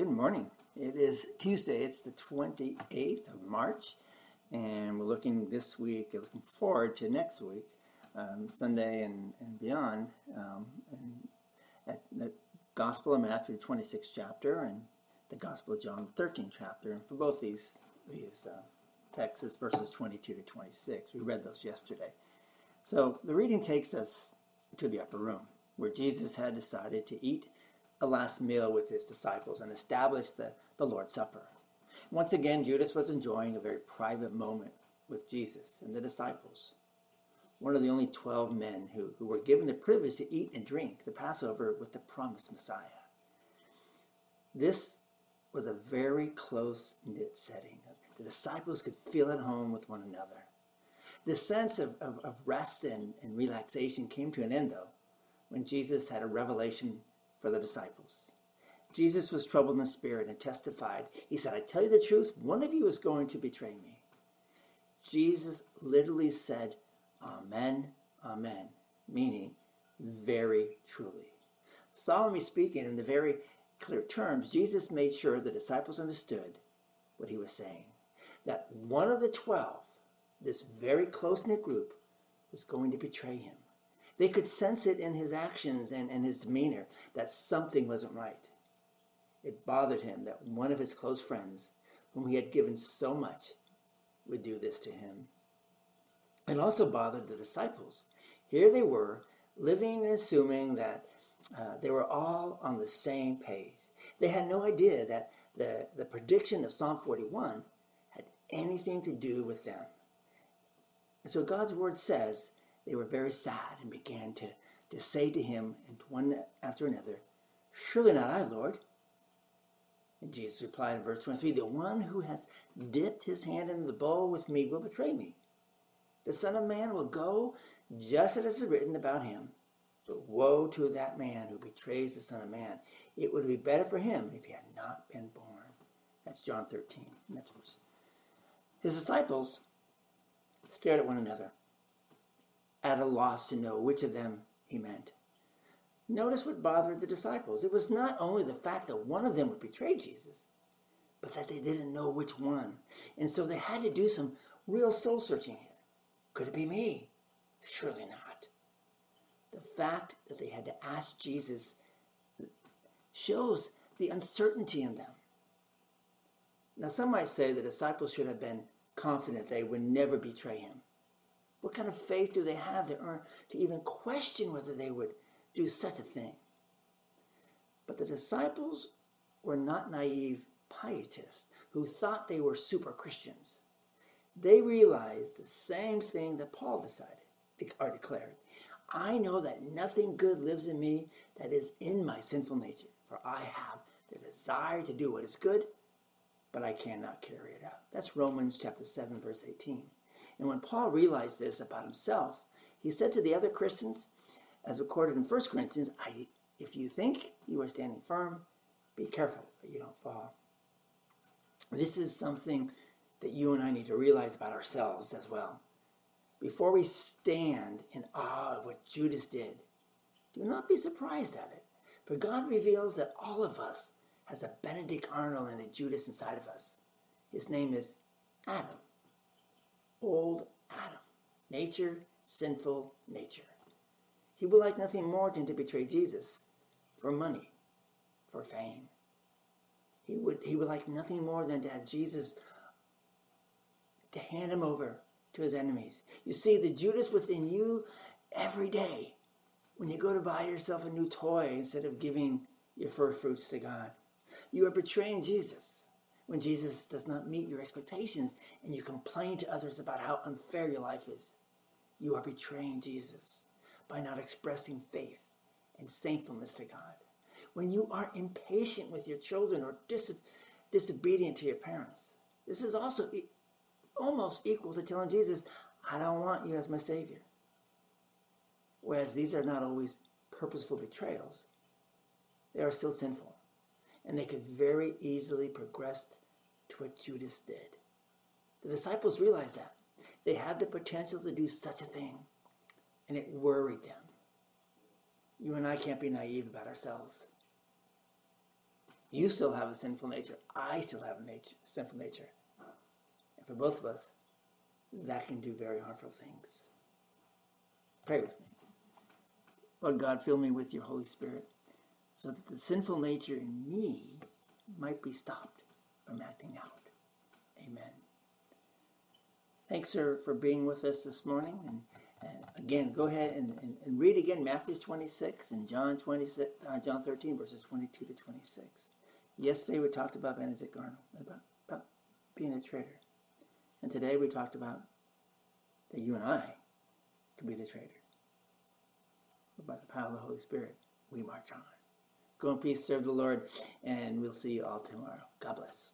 Good morning. It is Tuesday. It's the 28th of March, and we're looking this week, looking forward to next week, um, Sunday and, and beyond, um, and at the Gospel of Matthew, 26th chapter, and the Gospel of John, 13th chapter. And for both these these uh, texts, verses 22 to 26. We read those yesterday. So the reading takes us to the upper room, where Jesus had decided to eat a last meal with his disciples and establish the, the Lord's Supper. Once again, Judas was enjoying a very private moment with Jesus and the disciples. One of the only 12 men who, who were given the privilege to eat and drink the Passover with the promised Messiah. This was a very close knit setting. The disciples could feel at home with one another. The sense of, of, of rest and, and relaxation came to an end, though, when Jesus had a revelation for the disciples. Jesus was troubled in the spirit and testified. He said, I tell you the truth, one of you is going to betray me. Jesus literally said, Amen, Amen, meaning very truly. Solemnly speaking, in the very clear terms, Jesus made sure the disciples understood what he was saying. That one of the twelve, this very close knit group, was going to betray him. They could sense it in his actions and, and his demeanor that something wasn't right. It bothered him that one of his close friends, whom he had given so much, would do this to him. It also bothered the disciples. Here they were, living and assuming that uh, they were all on the same page. They had no idea that the, the prediction of Psalm 41 had anything to do with them. And so God's word says they were very sad and began to, to say to him, and one after another, Surely not I, Lord. And Jesus replied in verse 23 The one who has dipped his hand in the bowl with me will betray me. The Son of Man will go just as it is written about him. But woe to that man who betrays the Son of Man. It would be better for him if he had not been born. That's John 13. That's verse. His disciples stared at one another at a loss to know which of them he meant. Notice what bothered the disciples. It was not only the fact that one of them would betray Jesus, but that they didn't know which one. And so they had to do some real soul searching here. Could it be me? Surely not. The fact that they had to ask Jesus shows the uncertainty in them. Now, some might say the disciples should have been confident they would never betray him. What kind of faith do they have to earn to even question whether they would do such a thing? But the disciples were not naive pietists who thought they were super Christians. They realized the same thing that Paul decided or declared. I know that nothing good lives in me that is in my sinful nature, for I have the desire to do what is good, but I cannot carry it out. That's Romans chapter 7 verse 18. And when Paul realized this about himself, he said to the other Christians, as recorded in 1 Corinthians, I, if you think you are standing firm, be careful that you don't fall. This is something that you and I need to realize about ourselves as well. Before we stand in awe of what Judas did, do not be surprised at it. For God reveals that all of us has a Benedict Arnold and a Judas inside of us. His name is Adam old Adam, nature, sinful nature. He would like nothing more than to betray Jesus for money, for fame. He would, he would like nothing more than to have Jesus to hand him over to his enemies. You see, the Judas within you every day when you go to buy yourself a new toy instead of giving your first fruits to God. You are betraying Jesus when Jesus does not meet your expectations and you complain to others about how unfair your life is. You are betraying Jesus by not expressing faith and thankfulness to God. When you are impatient with your children or dis- disobedient to your parents, this is also e- almost equal to telling Jesus, I don't want you as my Savior. Whereas these are not always purposeful betrayals, they are still sinful. And they could very easily progress to what Judas did. The disciples realized that. They had the potential to do such a thing, and it worried them. You and I can't be naive about ourselves. You still have a sinful nature. I still have a nature, sinful nature. And for both of us, that can do very harmful things. Pray with me. Lord God, fill me with your Holy Spirit so that the sinful nature in me might be stopped from acting out. Amen. Thanks, sir, for being with us this morning. And, and again, go ahead and, and, and, read again Matthew 26 and John 26, uh, John 13, verses 22 to 26. Yesterday we talked about Benedict Arnold, about, about being a traitor. And today we talked about that you and I could be the traitor. But by the power of the Holy Spirit, we march on. Go in peace, serve the Lord, and we'll see you all tomorrow. God bless.